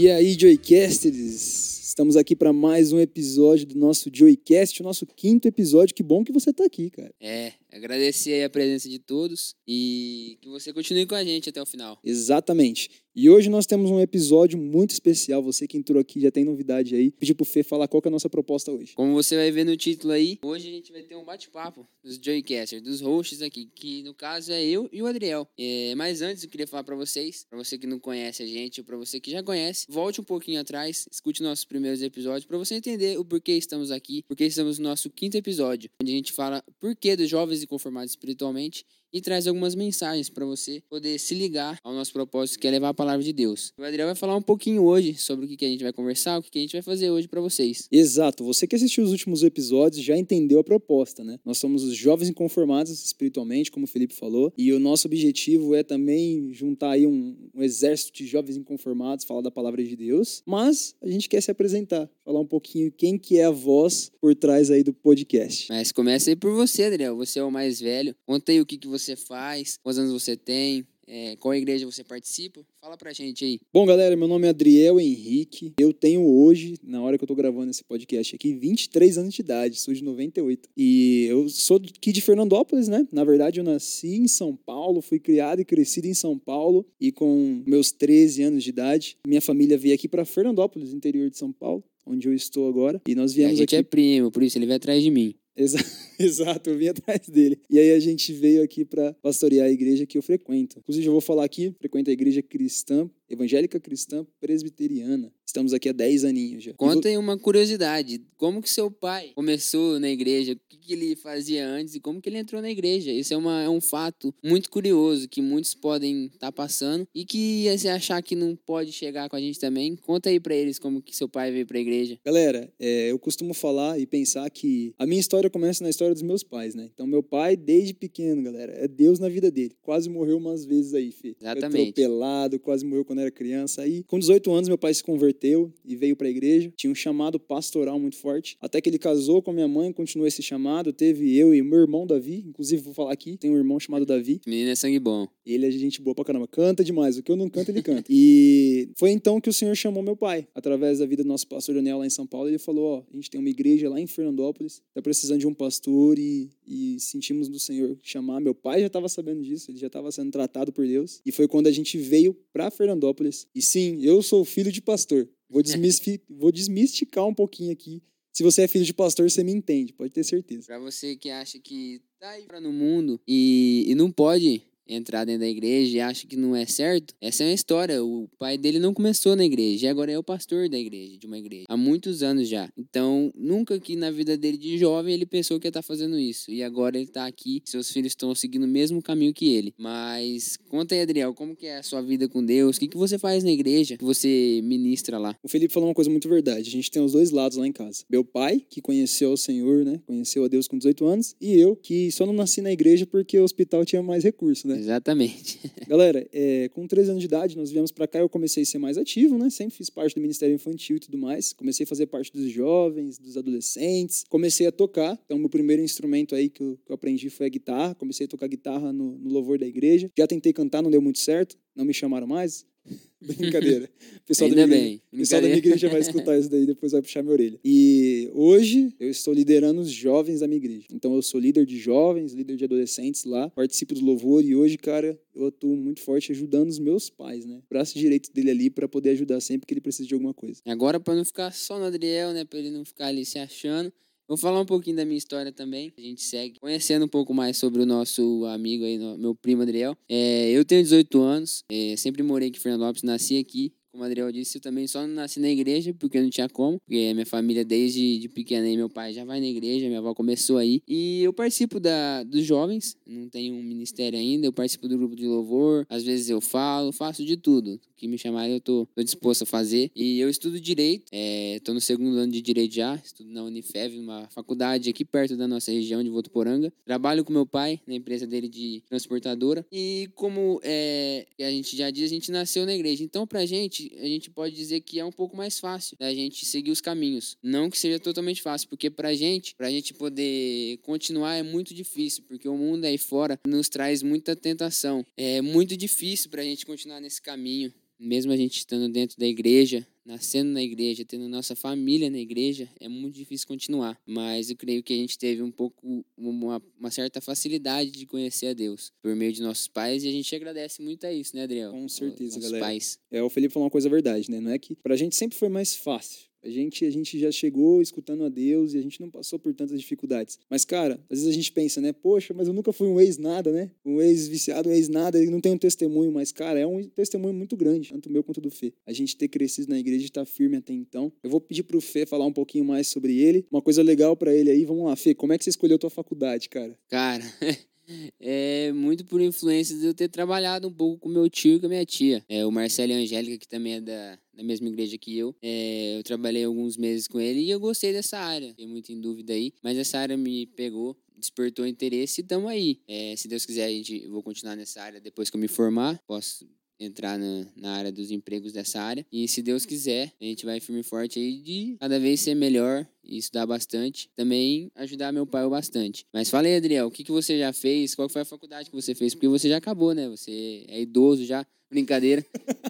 E aí, Joycasters? Estamos aqui para mais um episódio do nosso Joycast, o nosso quinto episódio. Que bom que você tá aqui, cara. É, agradecer aí a presença de todos e que você continue com a gente até o final. Exatamente. E hoje nós temos um episódio muito especial. Você que entrou aqui já tem novidade aí. Pedi pro Fê falar qual que é a nossa proposta hoje. Como você vai ver no título aí, hoje a gente vai ter um bate-papo dos Joycasters, dos hosts aqui, que no caso é eu e o Adriel. É, mas antes eu queria falar para vocês, para você que não conhece a gente ou para você que já conhece, volte um pouquinho atrás, escute nossos primeiros episódios para você entender o porquê estamos aqui, porque estamos no nosso quinto episódio, onde a gente fala porquê dos jovens inconformados espiritualmente e traz algumas mensagens para você poder se ligar ao nosso propósito, que é levar a palavra de Deus. O Adriel vai falar um pouquinho hoje sobre o que a gente vai conversar, o que a gente vai fazer hoje para vocês. Exato. Você que assistiu os últimos episódios já entendeu a proposta, né? Nós somos os jovens inconformados espiritualmente, como o Felipe falou, e o nosso objetivo é também juntar aí um, um exército de jovens inconformados, falar da palavra de Deus, mas a gente quer se apresentar, falar um pouquinho quem que é a voz por trás aí do podcast. Mas começa aí por você, Adriel. Você é o mais velho. Conta aí o que, que você faz, quantos anos você tem, é, qual igreja você participa. Fala pra gente aí. Bom, galera, meu nome é Adriel Henrique. Eu tenho hoje, na hora que eu tô gravando esse podcast aqui, 23 anos de idade, sou de 98. E eu sou aqui de Fernandópolis, né? Na verdade, eu nasci em São Paulo, fui criado e crescido em São Paulo. E com meus 13 anos de idade, minha família veio aqui para Fernandópolis, interior de São Paulo, onde eu estou agora. E nós E a viemos gente aqui é primo, por isso ele vai atrás de mim. Exa- Exato, eu vim atrás dele. E aí a gente veio aqui para pastorear a igreja que eu frequento. Inclusive, eu vou falar aqui, frequento a igreja cristã, evangélica cristã presbiteriana. Estamos aqui há 10 aninhos já. Aí uma curiosidade. Como que seu pai começou na igreja? O que, que ele fazia antes e como que ele entrou na igreja? Isso é, uma, é um fato muito curioso que muitos podem estar passando e que se achar que não pode chegar com a gente também, conta aí pra eles como que seu pai veio pra igreja. Galera, é, eu costumo falar e pensar que a minha história começa na história dos meus pais, né? Então, meu pai, desde pequeno, galera, é Deus na vida dele. Quase morreu umas vezes aí. Foi Exatamente. atropelado, quase morreu quando era criança. Aí, com 18 anos, meu pai se converteu e veio pra igreja. Tinha um chamado pastoral muito forte. Até que ele casou com a minha mãe, continuou esse chamado. Teve eu e meu irmão Davi. Inclusive, vou falar aqui, tem um irmão chamado Davi. Menino é sangue bom. Ele é gente boa pra caramba. Canta demais. O que eu não canto, ele canta. E foi então que o Senhor chamou meu pai. Através da vida do nosso pastor Daniel lá em São Paulo, ele falou: Ó, a gente tem uma igreja lá em Fernandópolis, tá precisando de um pastor e, e sentimos do Senhor chamar. Meu pai já estava sabendo disso, ele já estava sendo tratado por Deus. E foi quando a gente veio pra Fernandópolis. E sim, eu sou filho de pastor. Vou, desmisti- vou desmistificar um pouquinho aqui. Se você é filho de pastor, você me entende, pode ter certeza. Pra você que acha que tá aí pra no mundo e, e não pode entrar dentro da igreja e acha que não é certo, essa é uma história. O pai dele não começou na igreja, e agora é o pastor da igreja, de uma igreja, há muitos anos já. Então, nunca que na vida dele de jovem ele pensou que ia estar fazendo isso. E agora ele tá aqui, seus filhos estão seguindo o mesmo caminho que ele. Mas conta aí, Adriel, como que é a sua vida com Deus? O que, que você faz na igreja? que você ministra lá? O Felipe falou uma coisa muito verdade. A gente tem os dois lados lá em casa. Meu pai, que conheceu o Senhor, né? Conheceu a Deus com 18 anos. E eu, que só não nasci na igreja porque o hospital tinha mais recursos, né? Exatamente. Galera, é, com 13 anos de idade, nós viemos pra cá eu comecei a ser mais ativo, né? Sempre fiz parte do Ministério Infantil e tudo mais. Comecei a fazer parte dos jovens, dos adolescentes. Comecei a tocar. Então, meu primeiro instrumento aí que eu, que eu aprendi foi a guitarra. Comecei a tocar guitarra no, no louvor da igreja. Já tentei cantar, não deu muito certo. Não me chamaram mais. Brincadeira. O pessoal da Ainda minha igreja- bem. o pessoal da minha igreja vai escutar isso daí, depois vai puxar minha orelha. E hoje eu estou liderando os jovens da minha igreja. Então eu sou líder de jovens, líder de adolescentes lá, participo do louvor e hoje, cara, eu atuo muito forte ajudando os meus pais, né? Braço direito dele ali para poder ajudar sempre que ele precisa de alguma coisa. E Agora, para não ficar só no Adriel, né? Para ele não ficar ali se achando, vou falar um pouquinho da minha história também. A gente segue conhecendo um pouco mais sobre o nosso amigo aí, meu primo Adriel. É, eu tenho 18 anos, é, sempre morei aqui em Fernandópolis, nasci aqui. Como o Adriel disse, eu também só nasci na igreja, porque não tinha como. Porque minha família, desde de pequena, aí, meu pai já vai na igreja, minha avó começou aí. E eu participo da, dos jovens, não tenho um ministério ainda, eu participo do grupo de louvor. Às vezes eu falo, faço de tudo. Que me chamarem, eu tô, tô disposto a fazer. E eu estudo Direito, é, tô no segundo ano de Direito já, estudo na Unifev, uma faculdade aqui perto da nossa região de Votuporanga. Trabalho com meu pai, na empresa dele de transportadora. E como é, a gente já diz, a gente nasceu na igreja. Então, pra gente, a gente pode dizer que é um pouco mais fácil da gente seguir os caminhos. Não que seja totalmente fácil, porque pra gente, pra gente poder continuar é muito difícil, porque o mundo aí fora nos traz muita tentação. É muito difícil pra gente continuar nesse caminho. Mesmo a gente estando dentro da igreja, nascendo na igreja, tendo nossa família na igreja, é muito difícil continuar. Mas eu creio que a gente teve um pouco, uma, uma certa facilidade de conhecer a Deus por meio de nossos pais e a gente agradece muito a isso, né, Adriel? Com certeza, nossos galera. pais. É, o Felipe falou uma coisa verdade, né? Não é que pra gente sempre foi mais fácil. A gente, a gente já chegou escutando a Deus e a gente não passou por tantas dificuldades. Mas, cara, às vezes a gente pensa, né? Poxa, mas eu nunca fui um ex-nada, né? Um ex-viciado, um ex-nada, ele não tem um testemunho, mas, cara, é um testemunho muito grande, tanto meu quanto do Fê. A gente ter crescido na igreja e estar firme até então. Eu vou pedir pro Fê falar um pouquinho mais sobre ele. Uma coisa legal pra ele aí, vamos lá, Fê, como é que você escolheu tua faculdade, cara? Cara, é muito por influência de eu ter trabalhado um pouco com meu tio e com a minha tia. É, o Marcelo e a Angélica, que também é da, da mesma igreja que eu. É, eu trabalhei alguns meses com ele e eu gostei dessa área. Fiquei muito em dúvida aí, mas essa área me pegou. Despertou interesse e estamos aí. É, se Deus quiser, a gente, eu vou continuar nessa área depois que eu me formar. Posso entrar na, na área dos empregos dessa área. E se Deus quiser, a gente vai firme e forte aí de cada vez ser melhor e estudar bastante. Também ajudar meu pai bastante. Mas fala aí, Adriel, o que, que você já fez? Qual foi a faculdade que você fez? Porque você já acabou, né? Você é idoso já. Brincadeira,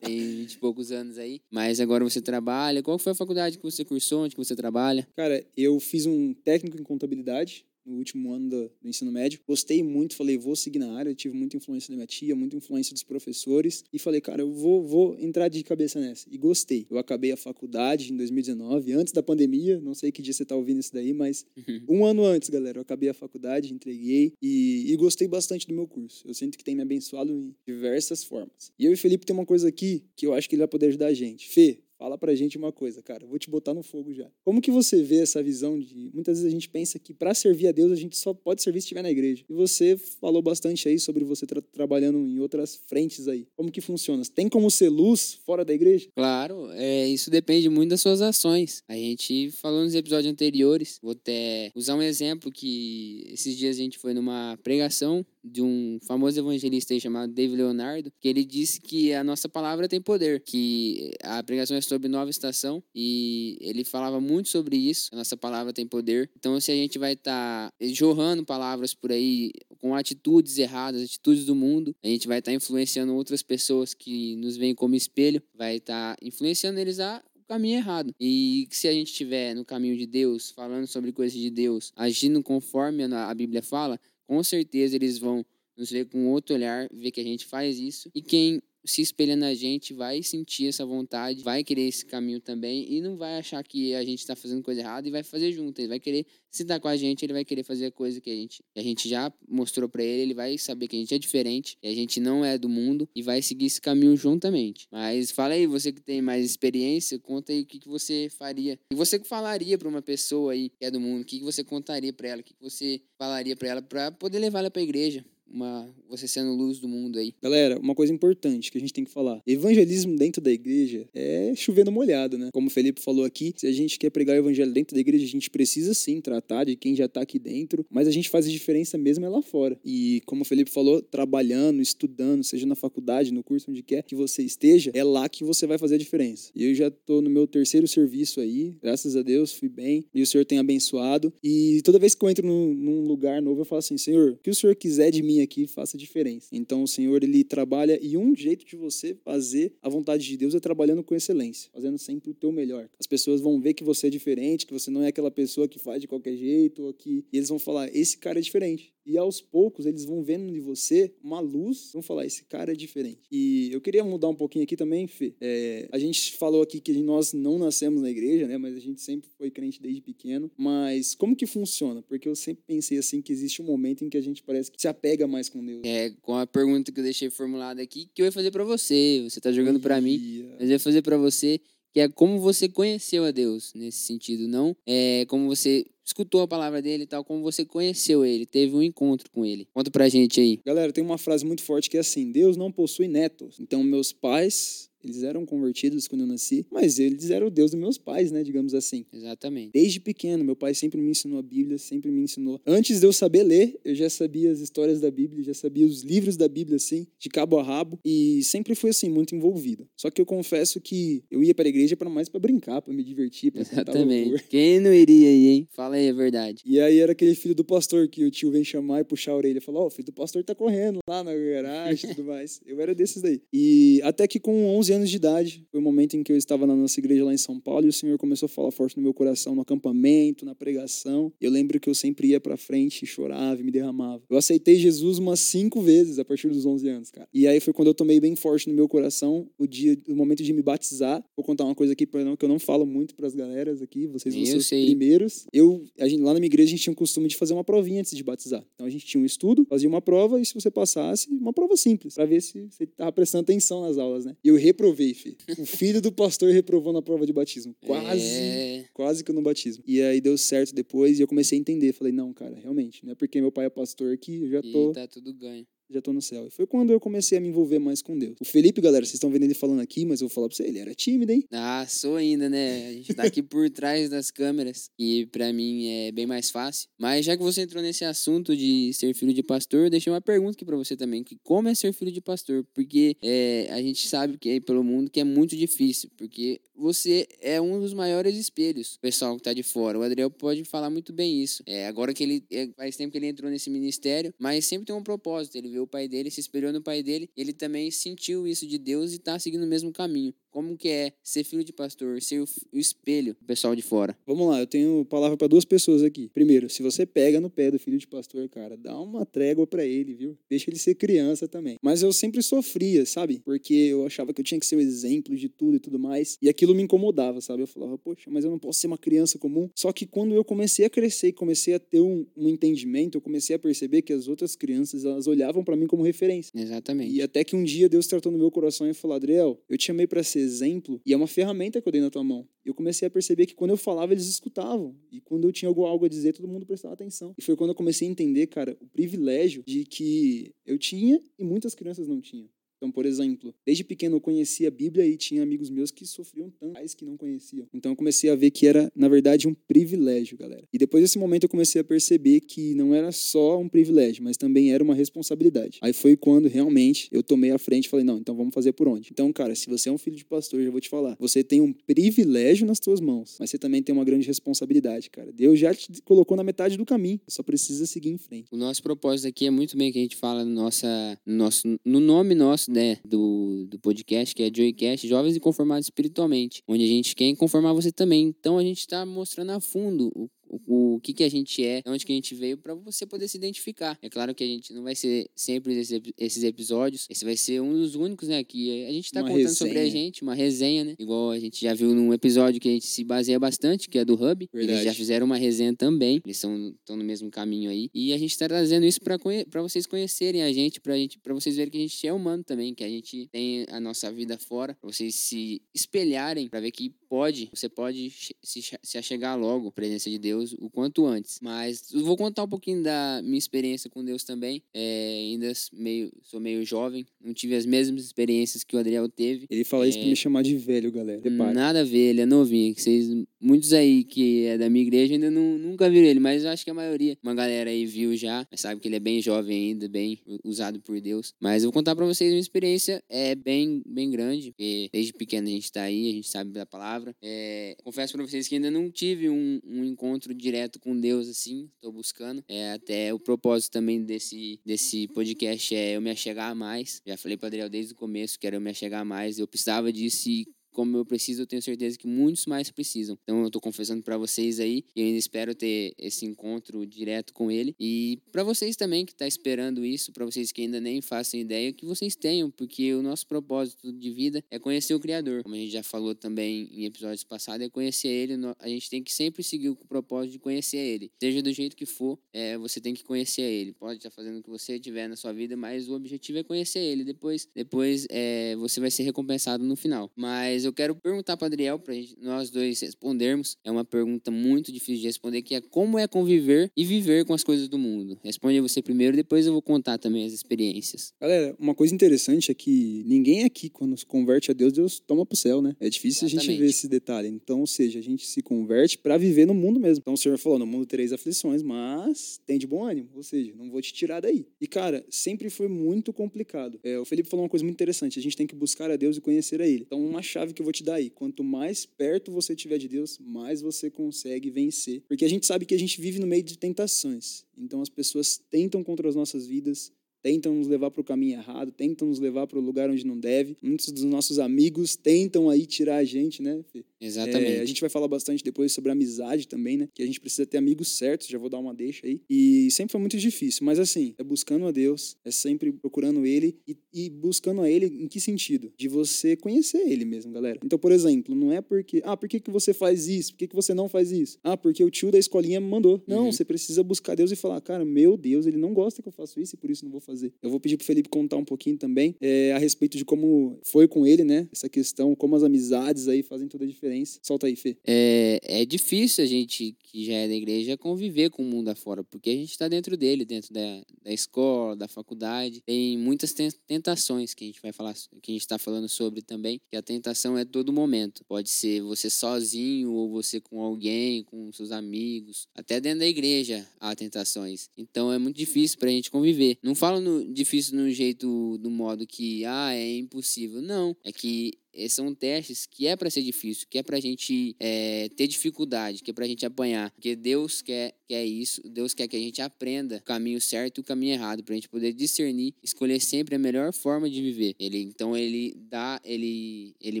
tem 20 e poucos anos aí. Mas agora você trabalha. Qual foi a faculdade que você cursou? Onde que você trabalha? Cara, eu fiz um técnico em contabilidade no último ano do, do, ensino médio. Gostei muito, falei, vou seguir na área. Eu tive muita influência da minha tia, muita influência dos professores. E falei, cara, eu vou, vou entrar de cabeça nessa. E gostei. Eu acabei a faculdade em 2019, antes da pandemia. Não sei que dia você tá ouvindo isso daí, mas um ano antes, galera, eu acabei a faculdade, entreguei e, e gostei bastante do meu curso. Eu sinto que tem me abençoado em diversas formas. E eu e o Felipe tem uma coisa aqui que eu acho que ele vai poder ajudar a gente. Fê, Fala pra gente uma coisa, cara, vou te botar no fogo já. Como que você vê essa visão de muitas vezes a gente pensa que para servir a Deus a gente só pode servir se estiver na igreja. E você falou bastante aí sobre você tra trabalhando em outras frentes aí. Como que funciona? Tem como ser luz fora da igreja? Claro, é, isso depende muito das suas ações. A gente falou nos episódios anteriores, vou até usar um exemplo que esses dias a gente foi numa pregação de um famoso evangelista chamado David Leonardo, que ele disse que a nossa palavra tem poder, que a pregação é sobre nova estação e ele falava muito sobre isso. A nossa palavra tem poder. Então, se a gente vai estar tá jorrando palavras por aí com atitudes erradas, atitudes do mundo, a gente vai estar tá influenciando outras pessoas que nos veem como espelho, vai estar tá influenciando eles a caminho errado. E se a gente estiver no caminho de Deus, falando sobre coisas de Deus, agindo conforme a Bíblia fala, com certeza eles vão nos ver com outro olhar, ver que a gente faz isso. E quem se espelha na gente vai sentir essa vontade, vai querer esse caminho também e não vai achar que a gente está fazendo coisa errada e vai fazer junto. Ele vai querer se dar com a gente, ele vai querer fazer a coisa que a gente, que a gente já mostrou para ele, ele vai saber que a gente é diferente, que a gente não é do mundo e vai seguir esse caminho juntamente. Mas fala aí, você que tem mais experiência, conta aí o que, que você faria. Você que falaria para uma pessoa aí que é do mundo, o que, que você contaria para ela, o que, que você falaria para ela para poder levar ela para a igreja? Uma você sendo luz do mundo aí. Galera, uma coisa importante que a gente tem que falar. Evangelismo dentro da igreja é chovendo molhado, né? Como o Felipe falou aqui, se a gente quer pregar o evangelho dentro da igreja, a gente precisa sim tratar de quem já tá aqui dentro, mas a gente faz a diferença mesmo é lá fora. E como o Felipe falou, trabalhando, estudando, seja na faculdade, no curso, onde quer que você esteja, é lá que você vai fazer a diferença. E eu já tô no meu terceiro serviço aí, graças a Deus, fui bem, e o Senhor tem abençoado. E toda vez que eu entro num, num lugar novo, eu falo assim, Senhor, o que o Senhor quiser de mim aqui faça diferença. Então o Senhor ele trabalha e um jeito de você fazer a vontade de Deus é trabalhando com excelência, fazendo sempre o teu melhor. As pessoas vão ver que você é diferente, que você não é aquela pessoa que faz de qualquer jeito, ou que e eles vão falar esse cara é diferente. E aos poucos eles vão vendo de você uma luz, vão falar esse cara é diferente. E eu queria mudar um pouquinho aqui também, Fê. É, a gente falou aqui que nós não nascemos na igreja, né? Mas a gente sempre foi crente desde pequeno. Mas como que funciona? Porque eu sempre pensei assim que existe um momento em que a gente parece que se apega mais com Deus. É, com a pergunta que eu deixei formulada aqui, que eu ia fazer para você. Você tá jogando para mim, mas eu ia fazer para você, que é como você conheceu a Deus nesse sentido, não é como você escutou a palavra dele e tal, como você conheceu ele, teve um encontro com ele. Conta pra gente aí. Galera, tem uma frase muito forte que é assim: Deus não possui netos. Então, meus pais eles eram convertidos quando eu nasci, mas eles eram o Deus dos meus pais, né? Digamos assim. Exatamente. Desde pequeno, meu pai sempre me ensinou a Bíblia, sempre me ensinou. Antes de eu saber ler, eu já sabia as histórias da Bíblia, já sabia os livros da Bíblia, assim, de cabo a rabo, e sempre fui, assim, muito envolvido. Só que eu confesso que eu ia para a igreja para mais para brincar, para me divertir, para Exatamente. Quem não iria aí, hein? Fala aí a verdade. E aí era aquele filho do pastor que o tio vem chamar e puxar a orelha. Falou, ó, oh, o filho do pastor tá correndo lá na garagem e tudo mais. Eu era desses daí. E até que com 11 11 anos de idade, foi o momento em que eu estava na nossa igreja lá em São Paulo e o Senhor começou a falar forte no meu coração, no acampamento, na pregação. Eu lembro que eu sempre ia pra frente, chorava e me derramava. Eu aceitei Jesus umas cinco vezes a partir dos 11 anos, cara. E aí foi quando eu tomei bem forte no meu coração o dia, o momento de me batizar. Vou contar uma coisa aqui pra não, que eu não falo muito pras galeras aqui, vocês vão ser os primeiros. Eu, a gente, lá na minha igreja a gente tinha o costume de fazer uma provinha antes de batizar. Então a gente tinha um estudo, fazia uma prova e se você passasse, uma prova simples, pra ver se você tava prestando atenção nas aulas, né? E eu reprovei, filho. O filho do pastor reprovou na prova de batismo. Quase. É, Quase que eu no batismo. E aí deu certo depois e eu comecei a entender. Falei, não, cara, realmente, não é porque meu pai é pastor que eu já e tô, tá tudo ganho. Já tô no céu. E foi quando eu comecei a me envolver mais com Deus. O Felipe, galera, vocês estão vendo ele falando aqui, mas eu vou falar pra você, ele era tímido, hein? Ah, sou ainda, né? A gente tá aqui por trás das câmeras e pra mim é bem mais fácil. Mas já que você entrou nesse assunto de ser filho de pastor, deixei uma pergunta aqui pra você também, que como é ser filho de pastor? Porque é, a gente sabe que aí pelo mundo que é muito difícil, porque você é um dos maiores espelhos, pessoal que tá de fora. O Adriel pode falar muito bem isso. É, agora que ele é, faz tempo que ele entrou nesse ministério, mas sempre tem um propósito. Ele vê o pai dele, se espelhou no pai dele, ele também sentiu isso de Deus e tá seguindo o mesmo caminho. Como que é ser filho de pastor, ser o, o espelho do pessoal de fora? Vamos lá, eu tenho palavra pra duas pessoas aqui. Primeiro, se você pega no pé do filho de pastor, cara, dá uma trégua pra ele, viu? Deixa ele ser criança também. Mas eu sempre sofria, sabe? Porque eu achava que eu tinha que ser o exemplo de tudo e tudo mais. E aquilo me incomodava, sabe? Eu falava, poxa, mas eu não posso ser uma criança comum. Só que quando eu comecei a crescer e comecei a ter um, um entendimento, eu comecei a perceber que as outras crianças, elas olhavam pra mim como referência. Exatamente. E até que um dia Deus tratou no meu coração e falou: Adriel, eu te chamei para ser exemplo e é uma ferramenta que eu dei na tua mão. Eu comecei a perceber que quando eu falava, eles escutavam. E quando eu tinha algo, algo a dizer, todo mundo prestava atenção. E foi quando eu comecei a entender, cara, o privilégio de que eu tinha e muitas crianças não tinham. Então, por exemplo, desde pequeno eu conhecia a Bíblia e tinha amigos meus que sofriam tanto, mais que não conheciam. Então eu comecei a ver que era, na verdade, um privilégio, galera. E depois desse momento eu comecei a perceber que não era só um privilégio, mas também era uma responsabilidade. Aí foi quando realmente eu tomei a frente e falei, não, então vamos fazer por onde? Então, cara, se você é um filho de pastor, eu já vou te falar, você tem um privilégio nas tuas mãos, mas você também tem uma grande responsabilidade, cara. Deus já te colocou na metade do caminho, só precisa seguir em frente. O nosso propósito aqui é muito bem que a gente fala no, nossa, no, nosso, no nome nosso, né, do, do podcast, que é Joycast, Jovens Inconformados Espiritualmente, onde a gente quer conformar você também. Então a gente está mostrando a fundo o, o, o que, que a gente é, de onde que a gente veio, para você poder se identificar. É claro que a gente não vai ser sempre esses, esses episódios, esse vai ser um dos únicos, né, que a gente está contando sobre a resenha. gente, uma resenha, né, igual a gente já viu num episódio que a gente se baseia bastante, que é do Hub. Eles Verdade. já fizeram uma resenha também, eles estão no mesmo caminho aí. E a gente está trazendo isso para vocês conhecerem a gente, para gente, pra vocês verem que a gente é humano também, que a gente tem a nossa vida fora, para vocês se espelharem, para ver que pode, você pode se, se achegar logo à presença de Deus o quanto antes. Mas eu vou contar um pouquinho da minha experiência com Deus também. É, ainda meio, sou meio jovem, não tive as mesmas experiências que o Adriel teve. Ele fala isso pra É. me chamar de velho, galera. Repara. Nada a ver, ele é novinho. Que vocês, muitos aí que é da minha igreja ainda não, nunca viram ele, mas eu acho que a maioria, uma galera aí viu já, mas sabe que ele é bem jovem ainda, bem usado por Deus. Mas eu vou contar pra vocês uma experiência é bem, bem grande, porque desde pequeno a gente tá aí, a gente sabe da palavra. É, confesso pra vocês que ainda não tive um, um encontro direto com Deus assim, tô buscando. É, até o propósito também desse, desse podcast é eu me achegar mais. Já falei pro Adriel desde o começo que era eu me achegar mais, eu precisava disso e como eu preciso, eu tenho certeza que muitos mais precisam. Então eu tô confessando pra vocês aí, e ainda espero ter esse encontro direto com ele. E pra vocês também que tá esperando isso, pra vocês que ainda nem façam ideia, que vocês tenham, porque o nosso propósito de vida é conhecer o Criador. Como a gente já falou também em episódios passados, é conhecer ele. A gente tem que sempre seguir o propósito de conhecer ele. Seja do jeito que for, é, você tem que conhecer ele. Pode estar fazendo o que você tiver na sua vida, mas o objetivo é conhecer ele. Depois, depois é, você vai ser recompensado no final. Mas eu quero perguntar para Adriel, para nós dois respondermos. É uma pergunta muito difícil de responder, que é como é conviver e viver com as coisas do mundo. Responde você primeiro, depois eu vou contar também as experiências. Galera, uma coisa interessante é que ninguém aqui, quando se converte a Deus, Deus toma pro céu, né? É difícil a gente Exatamente. ver esse detalhe. Então, ou seja, a gente se converte pra viver no mundo mesmo. Então, o Senhor falou: no mundo tereis aflições, mas tem de bom ânimo. Ou seja, não vou te tirar daí. E, cara, sempre foi muito complicado. É, o Felipe falou uma coisa muito interessante: a gente tem que buscar a Deus e conhecer a Ele. Então, uma chave que eu vou te dar aí: quanto mais perto você estiver de Deus, mais você consegue vencer. Porque a gente sabe que a gente vive no meio de tentações. Então, as pessoas tentam contra as nossas vidas tentam nos levar para o caminho errado, tentam nos levar para o lugar onde não deve. Muitos dos nossos amigos tentam aí tirar a gente, né? Fê? Exatamente. É, a gente vai falar bastante depois sobre amizade também, né? Que a gente precisa ter amigos certos, já vou dar uma deixa aí. E sempre foi muito difícil, mas assim, é buscando a Deus, é sempre procurando Ele e, e buscando a Ele em que sentido? De você conhecer Ele mesmo, galera. Então, por exemplo, não é porque, ah, por que, que você faz isso? Por que, que você não faz isso? Ah, porque o tio da escolinha me mandou. Não, Uhum. você precisa buscar Deus e falar, cara, meu Deus, Ele não gosta que eu faça isso e por isso não vou fazer. Eu vou pedir pro Felipe contar um pouquinho também é, a respeito de como foi com ele, né? Essa questão, como as amizades aí fazem toda a diferença. Solta aí, Fê. É, é difícil a gente que já é da igreja conviver com o mundo afora, porque a gente está dentro dele, dentro da, da escola, da faculdade. Tem muitas ten- tentações que a gente vai falar, que a gente está falando sobre também, que a tentação é todo momento. Pode ser você sozinho ou você com alguém, com seus amigos. Até dentro da igreja há tentações. Então é muito difícil para a gente conviver. Não falo no, difícil no jeito, do modo que, ah, é impossível. Não. É que são testes que é para ser difícil, que é pra gente eh, ter dificuldade, que é pra gente apanhar. Porque Deus quer, quer isso, Deus quer que a gente aprenda o caminho certo e o caminho errado, pra gente poder discernir, escolher sempre a melhor forma de viver. Ele, então ele dá, ele, ele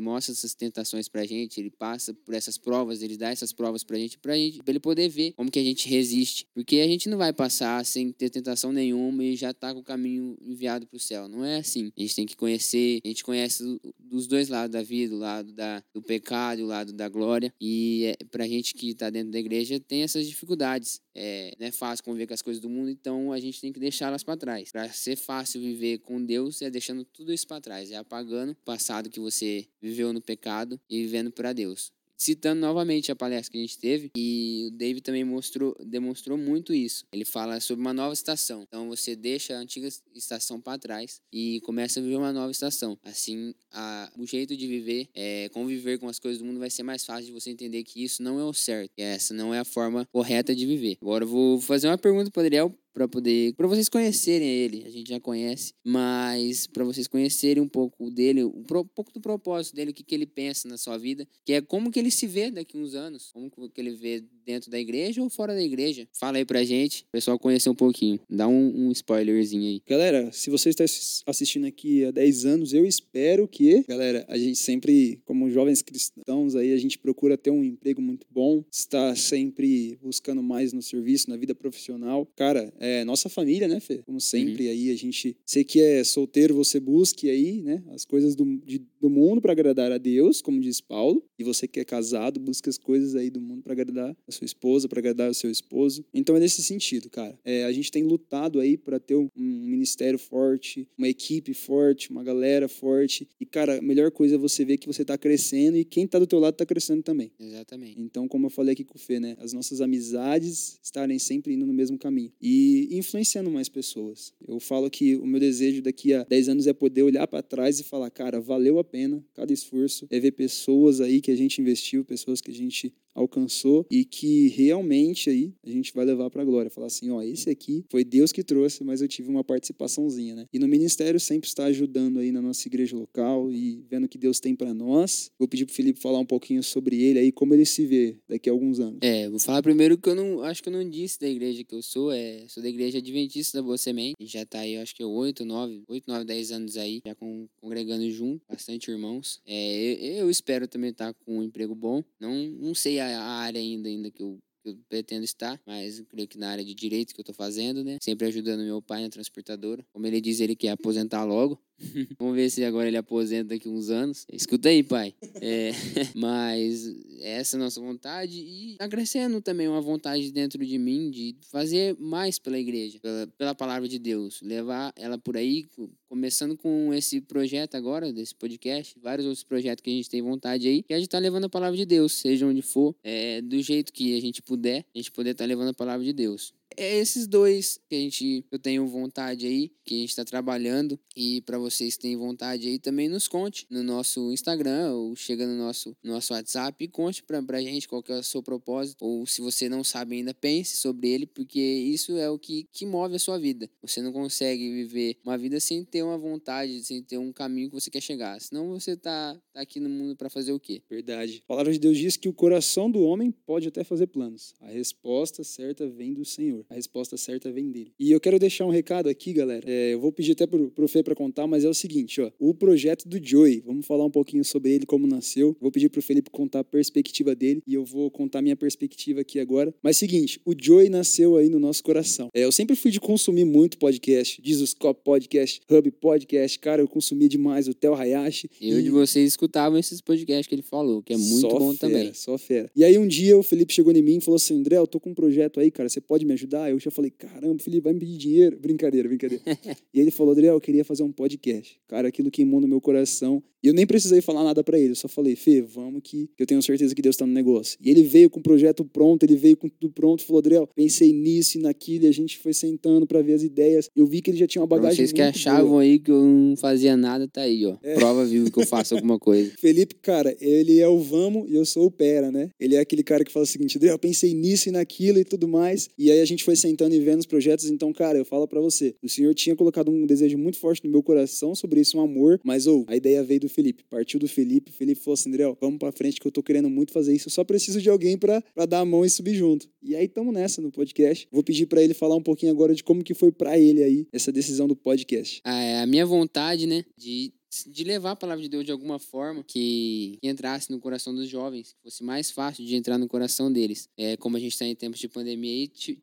mostra essas tentações pra gente, ele passa por essas provas, ele dá essas provas gente, pra gente, pra ele poder ver como que a gente resiste. Porque a gente não vai passar sem ter tentação nenhuma e já tá com o caminho enviado pro céu. Não é assim. A gente tem que conhecer, a gente conhece do- dos dois lados da vida, o lado da, do pecado o lado da glória. E é, pra gente que tá dentro da igreja tem essas dificuldades. É, não é fácil conviver com as coisas do mundo, então a gente tem que deixá-las para trás. Para ser fácil viver com Deus, é deixando tudo isso para trás, é apagando o passado que você viveu no pecado e vivendo para Deus. Citando novamente a palestra que a gente teve, e o David também mostrou, demonstrou muito isso. Ele fala sobre uma nova estação. Então você deixa a antiga estação para trás e começa a viver uma nova estação. Assim, a- o jeito de viver, é, conviver com as coisas do mundo vai ser mais fácil de você entender que isso não é o certo. Que essa não é a forma correta de viver. Agora eu vou fazer uma pergunta para Adriel para poder para vocês conhecerem ele a gente já conhece mas para vocês conhecerem um pouco dele um, pouco do propósito dele o que, que ele pensa na sua vida que é como que ele se vê daqui uns anos como que ele vê dentro da igreja ou fora da igreja? Fala aí pra gente o pessoal conhecer um pouquinho. Dá um, um spoilerzinho aí. Galera, se você está assis- assistindo aqui há 10 anos, eu espero que, galera, a gente sempre, como jovens cristãos aí, a gente procura ter um emprego muito bom, está sempre buscando mais no serviço, na vida profissional. Cara, é nossa família, né, Fê? Como sempre aí, a gente, você que é solteiro, você busque aí, né, as coisas do, de- do mundo para agradar a Deus, como diz Paulo, e você que é casado, busca as coisas aí do mundo para agradar a sua esposa, para agradar o seu esposo. Então é nesse sentido, cara. É, a gente tem lutado aí para ter um, um ministério forte, uma equipe forte, uma galera forte. E, cara, a melhor coisa é você ver que você tá crescendo e quem tá do teu lado tá crescendo também. exatamente Então, como eu falei aqui com o Fê, né? As nossas amizades estarem sempre indo no mesmo caminho e influenciando mais pessoas. Eu falo que o meu desejo daqui a 10 anos é poder olhar para trás e falar, cara, valeu a pena cada esforço. É ver pessoas aí que a gente investiu, pessoas que a gente alcançou e que realmente aí a gente vai levar para glória. Falar assim, ó, esse aqui foi Deus que trouxe, mas eu tive uma participaçãozinha, né? E no ministério sempre está ajudando aí na nossa igreja local e vendo o que Deus tem para nós. Vou pedir pro Felipe falar um pouquinho sobre ele aí, como ele se vê daqui a alguns anos. É, vou falar primeiro que eu não acho que eu não disse da igreja que eu sou, é, sou da igreja adventista da Boa Semente. A já tá aí, acho que 8, 9, 8, 9, 10 anos aí, já com, congregando junto, bastante irmãos. É, eu, eu espero também estar com um emprego bom. Não, não sei a, área ainda, ainda que eu eu pretendo estar, mas eu creio que na área de direito que eu tô fazendo, né? Sempre ajudando meu pai na transportadora. Como ele diz, ele quer aposentar logo. Vamos ver se agora ele aposenta daqui uns anos. Escuta aí, pai. É, mas essa é a nossa vontade e tá crescendo também uma vontade dentro de mim de fazer mais pela igreja, pela, pela palavra de Deus, levar ela por aí, começando com esse projeto agora, desse podcast, vários outros projetos que a gente tem vontade aí, que a gente tá levando a palavra de Deus, seja onde for, é, do jeito que a gente puder, a gente poder estar levando a palavra de Deus. É esses dois que a gente eu tenho vontade aí, que a gente está trabalhando e para vocês que têm vontade aí também nos conte no nosso Instagram ou chega no nosso nosso WhatsApp e conte pra, pra gente qual que é o seu propósito ou se você não sabe ainda pense sobre ele porque isso é o que, que move a sua vida. Você não consegue viver uma vida sem ter uma vontade, sem ter um caminho que você quer chegar. Senão você tá, tá aqui no mundo para fazer o quê? Verdade. A palavra de Deus diz que o coração do homem pode até fazer planos. A resposta certa vem do Senhor. A resposta certa vem dele. E eu quero deixar um recado aqui, galera. É, eu vou pedir até pro, pro Fê para contar, mas é o seguinte, ó. O projeto do Joey, vamos falar um pouquinho sobre ele, como nasceu. Vou pedir pro Felipe contar a perspectiva dele e eu vou contar minha perspectiva aqui agora. Mas seguinte, o Joey nasceu aí no nosso coração. É, eu sempre fui de consumir muito podcast, Jesus Cop Podcast, Hub Podcast. Cara, eu consumia demais o Theo Hayashi. Eu e... de vocês escutavam esses podcasts que ele falou, que é muito só bom fera, também. Só fera. E aí um dia o Felipe chegou em mim e falou assim: André, eu tô com um projeto aí, cara, você pode me ajudar? Eu já falei: caramba, Felipe, vai me pedir dinheiro? Brincadeira, brincadeira. e ele falou: André, eu queria fazer um podcast. Cara, aquilo queimou no meu coração. E eu nem precisei falar nada para ele, eu só falei: Fê, vamos que eu tenho certeza que Deus tá no negócio. E ele veio com o projeto pronto, ele veio com tudo pronto, falou: André, pensei nisso e naquilo, e a gente foi sentando para ver as ideias. Eu vi que ele já tinha uma Pra bagagem. vocês que muito achavam boa. aí que eu não fazia nada, tá aí, ó. Prova viva que eu faço alguma coisa. Felipe, cara, ele é o vamos e eu sou o pera, né? Ele é aquele cara que fala o seguinte, André, eu pensei nisso e naquilo e tudo mais. E aí a gente foi sentando e vendo os projetos. Então, cara, eu falo pra você, o senhor tinha colocado um desejo muito forte no meu coração sobre isso, um amor, mas ou a ideia veio do Felipe, partiu do Felipe. O Felipe falou assim, André, vamos pra frente que eu tô querendo muito fazer isso. Eu só preciso de alguém pra, pra dar a mão e subir junto. E aí tamo nessa no podcast. Vou pedir pra ele falar um pouquinho agora de como que foi pra ele aí essa decisão do podcast. a, a minha vontade, né, de, de levar a palavra de Deus de alguma forma que, entrasse no coração dos jovens, que fosse mais fácil de entrar no coração deles. É, como a gente está em tempos de pandemia ti-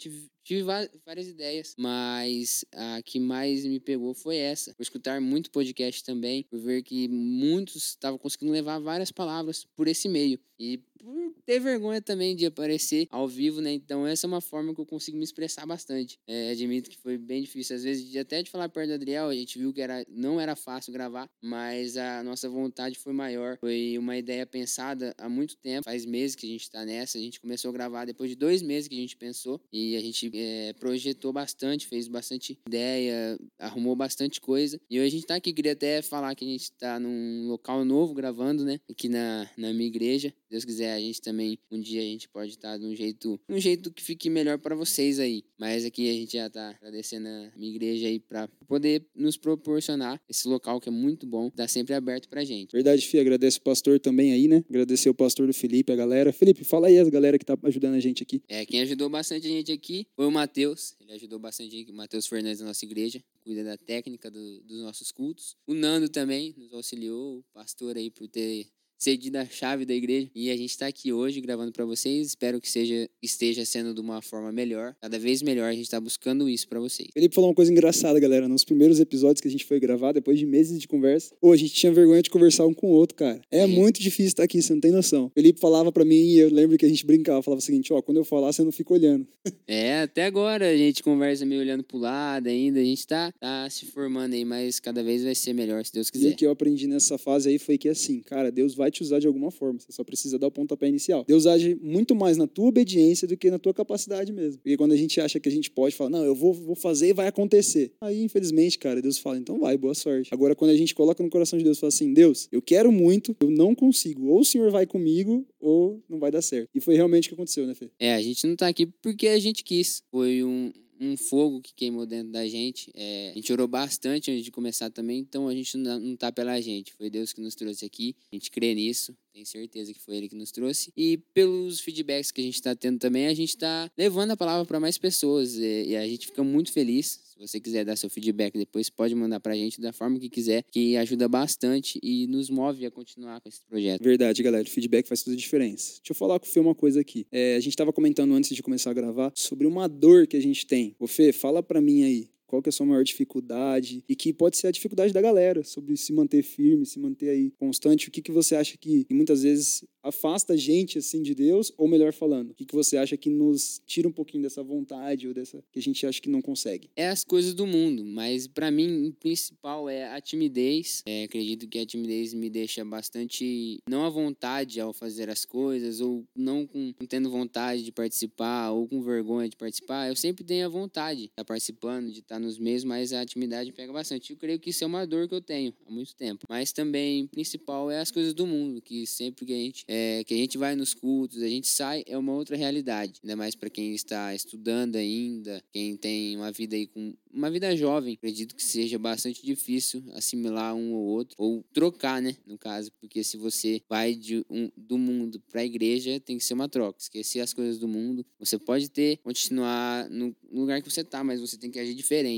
tive, várias ideias, mas a que mais me pegou foi essa. Por escutar muito podcast também, por ver que muitos estavam conseguindo levar várias palavras por esse meio. E por ter vergonha também de aparecer ao vivo, né? Então essa é uma forma que eu consigo me expressar bastante. É, admito que foi bem difícil, às vezes, até de falar perto do Adriel, a gente viu que era, não era fácil gravar, mas a nossa vontade foi maior. Foi uma ideia pensada há muito tempo, faz meses que a gente tá nessa, a gente começou a gravar depois de dois meses que a gente pensou, e a gente é, projetou bastante, fez bastante ideia, arrumou bastante coisa, e hoje a gente tá aqui, queria até falar que a gente tá num local novo gravando, né, aqui na, na minha igreja, Deus quiser, a gente também, um dia a gente pode estar de um jeito, um jeito que fique melhor para vocês aí. Mas aqui a gente já tá agradecendo a minha igreja aí para poder nos proporcionar esse local que é muito bom, tá sempre aberto pra gente. Verdade, Fih. Agradece o pastor também aí, né? Agradecer o pastor do Felipe, a galera. Felipe, fala aí as galera que tá ajudando a gente aqui. É, quem ajudou bastante a gente aqui foi o Matheus. Ele ajudou bastante o Matheus Fernandes da nossa igreja, cuida da técnica do- dos nossos cultos. O Nando também nos auxiliou, o pastor aí por ter cedido a chave da igreja. E a gente está aqui hoje gravando para vocês. Espero que seja, esteja sendo de uma forma melhor, cada vez melhor. A gente está buscando isso para vocês. Felipe falou uma coisa engraçada, galera. Nos primeiros episódios que a gente foi gravar, depois de meses de conversa, pô, a gente tinha vergonha de conversar um com o outro, cara. É É. muito difícil estar aqui, você não tem noção. Felipe falava pra mim, e eu lembro que a gente brincava, falava o seguinte, ó, quando eu falar, você não fica olhando. É, até agora a gente conversa meio olhando pro lado ainda. A gente tá, tá se formando aí, mas cada vez vai ser melhor, se Deus E quiser. o que eu aprendi nessa fase aí foi que assim, cara, Deus vai te usar de alguma forma. Você só precisa dar o pontapé inicial. Deus age muito mais na tua obediência do que na tua capacidade mesmo. Porque quando a gente acha que a gente pode falar, não, eu vou, vou fazer e vai acontecer. Aí, infelizmente, cara, Deus fala, então vai, boa sorte. Agora, quando a gente coloca no coração de Deus e fala assim, Deus, eu quero muito, eu não consigo. Ou o Senhor vai comigo, ou não vai dar certo. E foi realmente o que aconteceu, né, Fê? É, a gente não tá aqui porque a gente quis. Foi um, um fogo que queimou dentro da gente. É, a gente orou bastante antes de começar também, então a gente não, não tá pela gente. Foi Deus que nos trouxe aqui. A gente crê nisso. Tenho certeza que foi Ele que nos trouxe. E pelos feedbacks que a gente tá tendo também, a gente tá levando a palavra para mais pessoas. E, a gente fica muito feliz. Se você quiser dar seu feedback depois, pode mandar pra gente da forma que quiser, que ajuda bastante e nos move a continuar com esse projeto. Verdade, galera. O feedback faz toda a diferença. Deixa eu falar com o Fê uma coisa aqui. É, a gente estava comentando antes de começar a gravar sobre uma dor que a gente tem. Ô, Fê, fala pra mim aí. Qual que é a sua maior dificuldade? E que pode ser a dificuldade da galera sobre se manter firme, se manter aí constante. O que, que você acha que, que muitas vezes afasta a gente assim de Deus? Ou melhor falando, o que, que você acha que nos tira um pouquinho dessa vontade ou dessa que a gente acha que não consegue? é as coisas do mundo, mas pra mim o principal é a timidez. É, acredito que a timidez me deixa bastante não à vontade ao fazer as coisas, ou não com não tendo vontade de participar, ou com vergonha de participar. Eu sempre tenho a vontade de estar participando, de estar nos meios, mas a timidez pega bastante. Eu creio que isso é uma dor que eu tenho há muito tempo. Mas também, principal, é as coisas do mundo, que sempre que a gente é, que a gente vai nos cultos, a gente sai, é uma outra realidade. Ainda mais para quem está estudando ainda, quem tem uma vida aí com uma vida jovem. Acredito que seja bastante difícil assimilar um ou outro, ou trocar, né? No caso, porque se você vai de um, do mundo para a igreja, tem que ser uma troca. Esquecer as coisas do mundo. Você pode ter, continuar no lugar que você tá, mas você tem que agir diferente.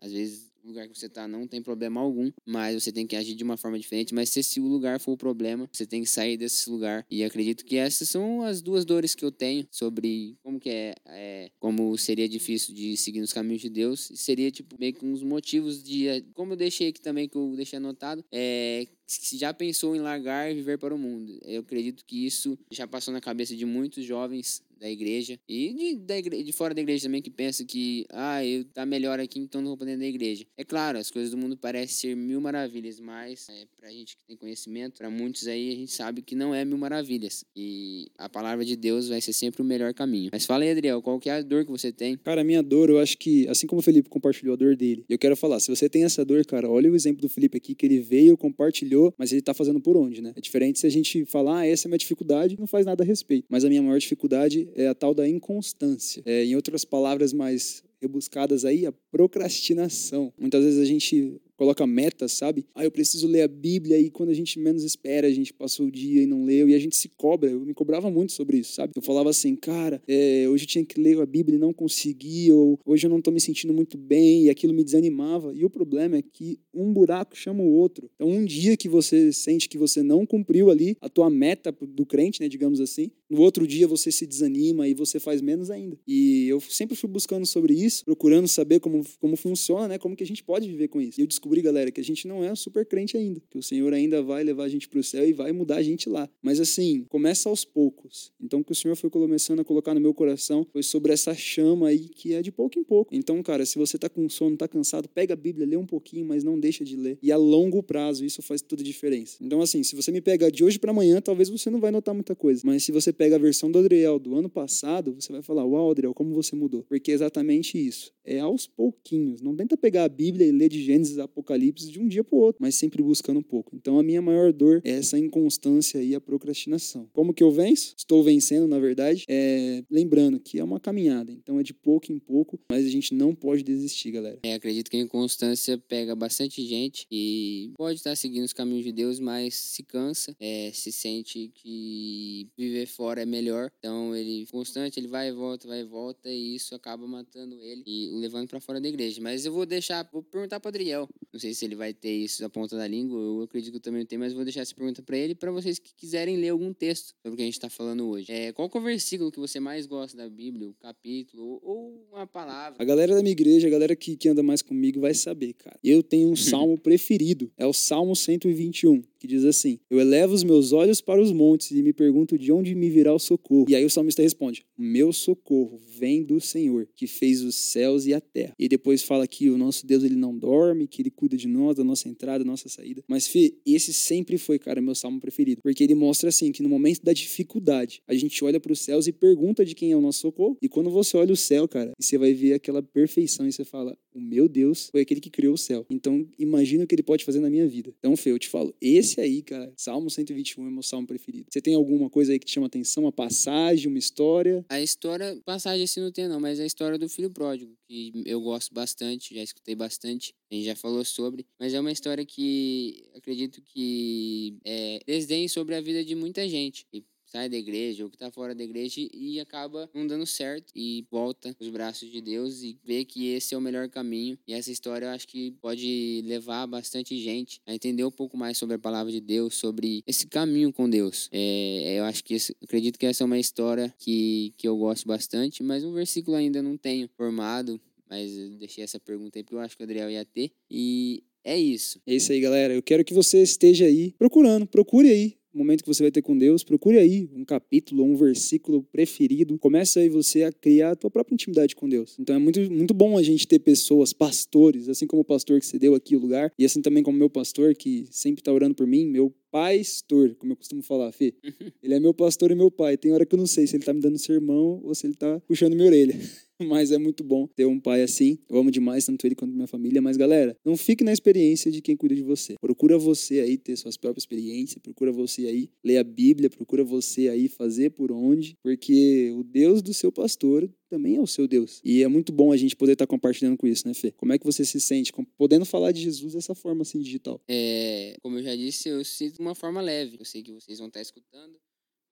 Às vezes o lugar que você tá não tem problema algum, mas você tem que agir de uma forma diferente. Mas se esse lugar for o problema, você tem que sair desse lugar. E acredito que essas são as duas dores que eu tenho sobre como que é, é como seria difícil de seguir nos caminhos de Deus. E seria tipo meio que uns motivos de, como eu deixei aqui também que eu deixei anotado, é se já pensou em largar e viver para o mundo. Eu acredito que isso já passou na cabeça de muitos jovens da igreja e de, da igreja, de fora da igreja também que pensa que ah, eu tá melhor aqui, então não vou poder da igreja. É claro, as coisas do mundo parecem ser mil maravilhas, mas é, pra gente que tem conhecimento, para muitos aí a gente sabe que não é mil maravilhas. E a palavra de Deus vai ser sempre o melhor caminho. Mas fala aí, Adriel, qual que é a dor que você tem? Cara, a minha dor, eu acho que, assim como o Felipe compartilhou a dor dele, eu quero falar, se você tem essa dor, cara, olha o exemplo do Felipe aqui, que ele veio, compartilhou, mas ele tá fazendo por onde, né? É diferente se a gente falar, ah, essa é a minha dificuldade, não faz nada a respeito. Mas a minha maior dificuldade é a tal da inconstância. É, em outras palavras mais rebuscadas aí, a procrastinação. Muitas vezes a gente coloca metas, sabe? Ah, eu preciso ler a Bíblia e quando a gente menos espera, a gente passou o dia e não leu e a gente se cobra. Eu me cobrava muito sobre isso, sabe? Eu falava assim, cara, é, hoje eu tinha que ler a Bíblia e não consegui, ou hoje eu não estou me sentindo muito bem e aquilo me desanimava. E o problema é que um buraco chama o outro. Então, um dia que você sente que você não cumpriu ali a tua meta do crente, né, digamos assim, no outro dia você se desanima e você faz menos ainda. E eu sempre fui buscando sobre isso, procurando saber como, como funciona, né, como que a gente pode viver com isso. E eu galera, que a gente não é super crente ainda, que o Senhor ainda vai levar a gente para o céu e vai mudar a gente lá. Mas assim, começa aos poucos. Então, o que o Senhor foi começando a colocar no meu coração foi sobre essa chama aí que é de pouco em pouco. Então, cara, se você tá com sono, tá cansado, pega a Bíblia, lê um pouquinho, mas não deixa de ler. E a longo prazo, isso faz toda a diferença. Então, assim, se você me pega de hoje para amanhã, talvez você não vai notar muita coisa. Mas se você pega a versão do Adriel do ano passado, você vai falar: Uau, Adriel, como você mudou? Porque é exatamente isso. É aos pouquinhos. Não tenta pegar a Bíblia e ler de Gênesis a Apocalipse de um dia para o outro, mas sempre buscando um pouco. Então, a minha maior dor é essa inconstância e a procrastinação. Como que eu venço? Estou vencendo, na verdade. É... Lembrando que é uma caminhada. Então, é de pouco em pouco, mas a gente não pode desistir, galera. É, acredito que a inconstância pega bastante gente e pode estar seguindo os caminhos de Deus, mas se cansa, é, se sente que viver fora é melhor. Então, ele constante, ele vai e volta, vai e volta, e isso acaba matando ele. E o levando para fora da igreja. Mas eu vou deixar, vou perguntar para Adriel. Não sei se ele vai ter isso na ponta da língua, eu acredito que eu também tenho, mas vou deixar essa pergunta para ele para vocês que quiserem ler algum texto sobre o que a gente está falando hoje. É, qual é o versículo que você mais gosta da Bíblia, o capítulo ou uma palavra? A galera da minha igreja, a galera que, que anda mais comigo vai saber, cara. Eu tenho um salmo preferido, é o Salmo 121 que diz assim: Eu elevo os meus olhos para os montes e me pergunto de onde me virá o socorro. E aí o salmista responde: Meu socorro vem do Senhor, que fez os céus e a terra. E depois fala que o nosso Deus ele não dorme, que ele cuida de nós, da nossa entrada, da nossa saída. Mas, Fê, esse sempre foi, cara, meu salmo preferido, porque ele mostra assim que no momento da dificuldade, a gente olha para os céus e pergunta de quem é o nosso socorro. E quando você olha o céu, cara, você vai ver aquela perfeição e você fala: O meu Deus foi aquele que criou o céu. Então, imagina o que ele pode fazer na minha vida. Então, Fê, eu te falo, esse aí, cara, Salmo 121 é meu salmo preferido. Você tem alguma coisa aí que te chama atenção? Uma passagem, uma história? A história, passagem assim não tem não, mas a história do filho pródigo, que eu gosto bastante, já escutei bastante, a gente já falou sobre, mas é uma história que acredito que é desdém sobre a vida de muita gente. E sai da igreja ou que está fora da igreja e acaba não dando certo e volta os braços de Deus e vê que esse é o melhor caminho. E essa história eu acho que pode levar bastante gente a entender um pouco mais sobre a palavra de Deus, sobre esse caminho com Deus. É, eu acho que acredito que essa é uma história que, que eu gosto bastante, mas um versículo ainda não tenho formado. Mas eu deixei essa pergunta aí porque eu acho que o Adriel ia ter. E é isso. É isso aí, galera. Eu quero que você esteja aí procurando, procure aí momento que você vai ter com Deus, procure aí um capítulo um versículo preferido. Começa aí você a criar a tua própria intimidade com Deus. Então é muito, muito bom a gente ter pessoas, pastores, assim como o pastor que você deu aqui o lugar, e assim também como meu pastor que sempre está orando por mim, meu pastor, como eu costumo falar, Fê. Ele é meu pastor e meu pai. Tem hora que eu não sei se ele está me dando sermão ou se ele está puxando minha orelha. Mas é muito bom ter um pai assim. Eu amo demais tanto ele quanto minha família. Mas, galera, não fique na experiência de quem cuida de você. Procura você aí ter suas próprias experiências. Procura você aí ler a Bíblia. Procura você aí fazer por onde. Porque o Deus do seu pastor também é o seu Deus. E é muito bom a gente poder estar compartilhando com isso, né, Fê? Como é que você se sente podendo falar de Jesus dessa forma assim digital? É, como eu já disse, eu sinto de uma forma leve. Eu sei que vocês vão estar escutando,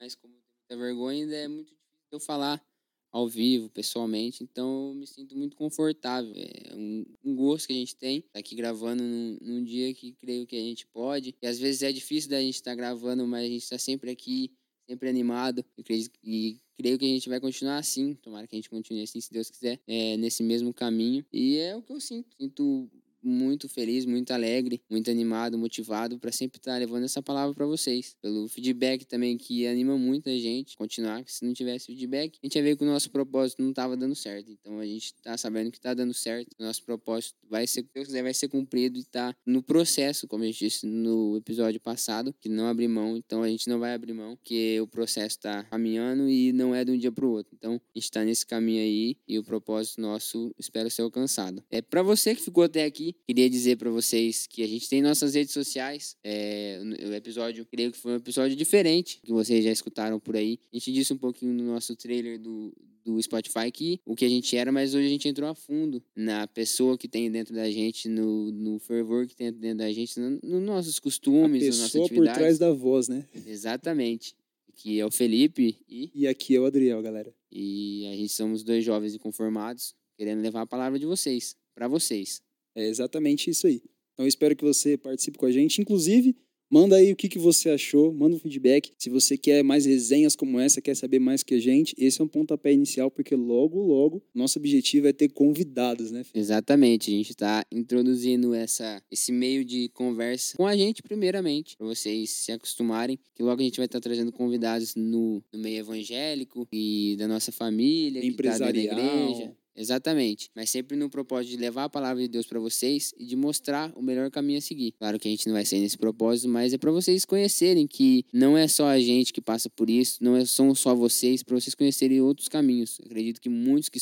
mas como tem muita vergonha, ainda é muito difícil eu falar ao vivo, pessoalmente, então eu me sinto muito confortável. É um, um gosto que a gente tem, tá aqui gravando num, num, dia que creio que a gente pode. E às vezes é difícil da gente estar tá gravando, mas a gente está sempre aqui, sempre animado. Eu creio, e creio que a gente vai continuar assim. Tomara que a gente continue assim, se Deus quiser, é, nesse mesmo caminho. E é o que eu sinto. Sinto muito feliz, muito alegre, muito animado, motivado para sempre estar tá levando essa palavra para vocês. Pelo feedback também que anima muito a gente continuar, que se não tivesse feedback, a gente ia ver que o nosso propósito não estava dando certo. Então a gente está sabendo que está dando certo, o nosso propósito vai ser, se Deus quiser, vai ser cumprido e está no processo, como a gente disse no episódio passado, que não abrir mão, então a gente não vai abrir mão, porque o processo está caminhando e não é de um dia para o outro. Então a gente está nesse caminho aí e o propósito nosso espero ser alcançado. É para você que ficou até aqui, Queria dizer para vocês que a gente tem nossas redes sociais. É, o episódio, creio que foi um episódio diferente, que vocês já escutaram por aí. A gente disse um pouquinho no nosso trailer do, do Spotify que o que a gente era, mas hoje a gente entrou a fundo na pessoa que tem dentro da gente, no, no fervor que tem dentro da gente, nos no nossos costumes, a pessoa nas nossas atividades. por trás da voz, né? Exatamente. Que é o Felipe e... E aqui é o Adriel, galera. E a gente somos dois jovens inconformados, querendo levar a palavra de vocês, para vocês. É exatamente isso aí. Então eu espero que você participe com a gente. Inclusive, manda aí o que, que você achou, manda um feedback. Se você quer mais resenhas como essa, quer saber mais que a gente, esse é um pontapé inicial, porque logo, logo, nosso objetivo é ter convidados, né? Exatamente. A gente está introduzindo essa, esse meio de conversa com a gente, primeiramente, para vocês se acostumarem, que logo a gente vai estar tá trazendo convidados no, no meio evangélico e da nossa família, empresarial. Que tá da igreja Exatamente. Mas sempre no propósito de levar a palavra de Deus para vocês e de mostrar o melhor caminho a seguir. Claro que a gente não vai ser nesse propósito, mas é para vocês conhecerem que não é só a gente que passa por isso, não é, são só vocês, para vocês conhecerem outros caminhos. acredito que muitos que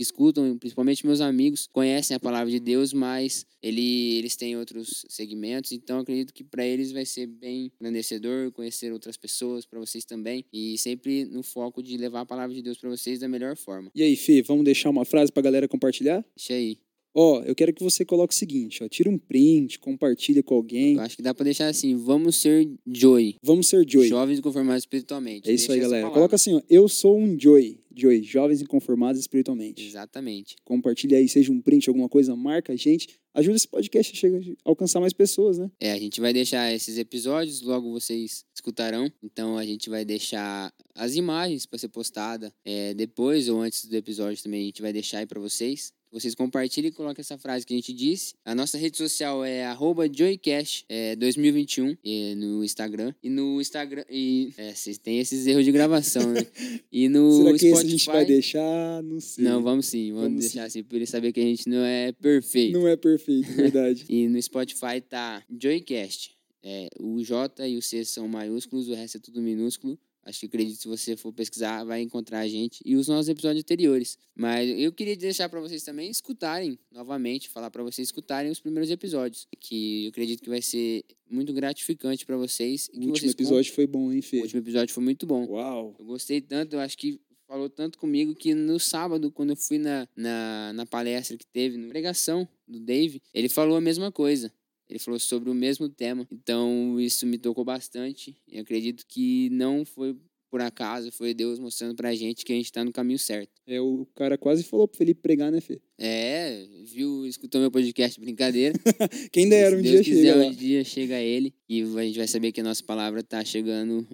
que escutam, principalmente meus amigos, conhecem a palavra de Deus, mas ele, eles têm outros segmentos, então acredito que para eles vai ser bem engrandecedor conhecer outras pessoas, para vocês também, e sempre no foco de levar a palavra de Deus para vocês da melhor forma. E aí, Fê, vamos deixar uma frase para a galera compartilhar? Deixa aí. Ó, eu quero que você coloque o seguinte, ó, tira um print, compartilha com alguém. Eu acho que dá para deixar assim, vamos ser joy. Vamos ser joy. Jovens conformados espiritualmente. É isso Deixa aí, galera. Coloca assim, ó, eu sou um joy. Joy, jovens inconformados espiritualmente. Exatamente. Compartilha aí, seja um print, alguma coisa, marca a gente. Ajuda esse podcast a chegar, a alcançar mais pessoas, né? É, a gente vai deixar esses episódios, logo vocês escutarão. Então a gente vai deixar as imagens para ser postada é, depois ou antes do episódio também. A gente vai deixar aí para vocês vocês compartilhem e coloquem essa frase que a gente disse. A nossa rede social é joycast é, 2021 é, no Instagram. E no Instagram. E, é, vocês têm esses erros de gravação, né? E no Será que Spotify. Esse a gente vai deixar? Não sei. Não, vamos sim. Vamos, vamos deixar sim. assim, para ele saber que a gente não é perfeito. Não é perfeito, verdade. e no Spotify tá Joycast. É, o J e o C são maiúsculos, o resto é tudo minúsculo. Acho que acredito que se você for pesquisar, vai encontrar a gente e os nossos episódios anteriores. Mas eu queria deixar para vocês também escutarem novamente, falar para vocês escutarem os primeiros episódios, que eu acredito que vai ser muito gratificante para vocês. O último vocês episódio foi bom, hein, Fê? O último episódio foi muito bom. Uau! Eu gostei tanto, eu acho que falou tanto comigo que no sábado, quando eu fui na, na, na palestra que teve, na pregação do Dave, ele falou a mesma coisa. Ele falou sobre o mesmo tema. Então, isso me tocou bastante. E acredito que não foi por acaso, foi Deus mostrando pra gente que a gente tá no caminho certo. É, o cara quase falou pro Felipe pregar, né, Fê? É, viu, escutou meu podcast, brincadeira. Quem dera, um Se Deus dia quiser, chega um dia chega ele e a gente vai saber que a nossa palavra tá chegando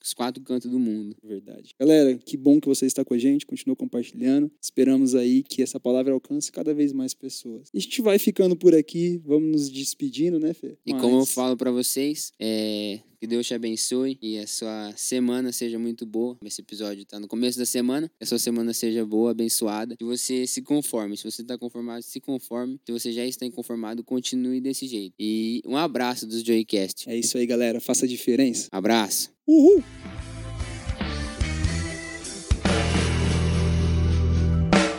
aos quatro cantos do mundo. Verdade. Galera, que bom que você está com a gente, continua compartilhando. Esperamos aí que essa palavra alcance cada vez mais pessoas. E a gente vai ficando por aqui, vamos nos despedindo, né, Fê? E Mas... como eu falo para vocês, é, que Deus te abençoe e a sua semana seja muito boa. Esse episódio está no começo da semana. Que a sua semana seja boa, abençoada. Que você se conforme. Se você está conformado, se conforme. Se você já está inconformado, continue desse jeito. E um abraço dos Joycast. É isso aí, galera. Faça a diferença. Abraço. Uhul!